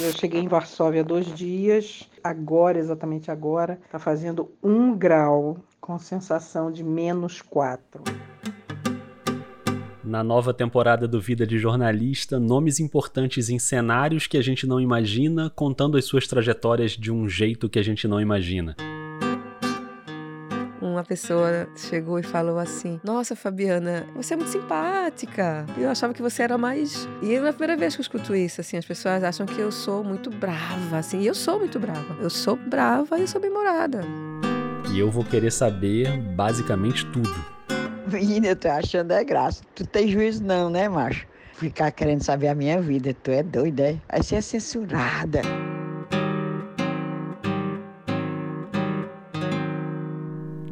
Eu cheguei em Varsóvia há dois dias, agora, exatamente agora, está fazendo um grau, com sensação de menos quatro. Na nova temporada do Vida de Jornalista, nomes importantes em cenários que a gente não imagina, contando as suas trajetórias de um jeito que a gente não imagina uma pessoa chegou e falou assim: Nossa, Fabiana, você é muito simpática. Eu achava que você era mais. E é a primeira vez que eu escuto isso, assim, as pessoas acham que eu sou muito brava, assim, e eu sou muito brava. Eu sou brava e eu sou bem-humorada. E eu vou querer saber basicamente tudo. Menina, eu tô achando é graça. Tu tem juízo não, né, macho? Ficar querendo saber a minha vida, tu é doida, é? Vai ser censurada.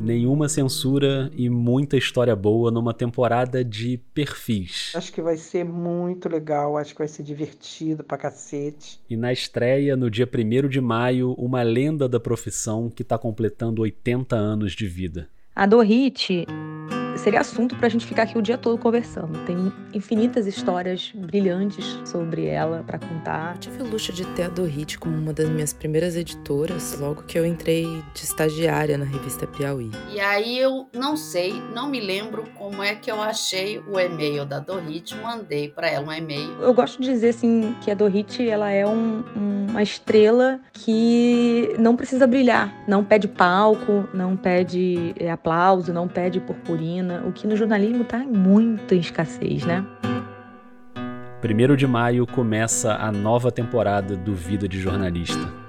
Nenhuma censura e muita história boa numa temporada de perfis. Acho que vai ser muito legal, acho que vai ser divertido pra cacete. E na estreia, no dia 1 de maio, uma lenda da profissão que tá completando 80 anos de vida. A Dorrit seria assunto para a gente ficar aqui o dia todo conversando. Tem infinitas histórias brilhantes sobre ela para contar. Eu tive o luxo de ter a Dorrit como uma das minhas primeiras editoras logo que eu entrei de estagiária na revista Piauí. E aí eu não sei, não me lembro como é que eu achei o e-mail da Dorrit, mandei para ela um e-mail. Eu gosto de dizer assim que a Dorrit ela é um, uma estrela que não precisa brilhar, não pede palco, não pede é, aplauso, não pede purpurina o que no jornalismo está muito em escassez, né? Primeiro de maio começa a nova temporada do Vida de Jornalista.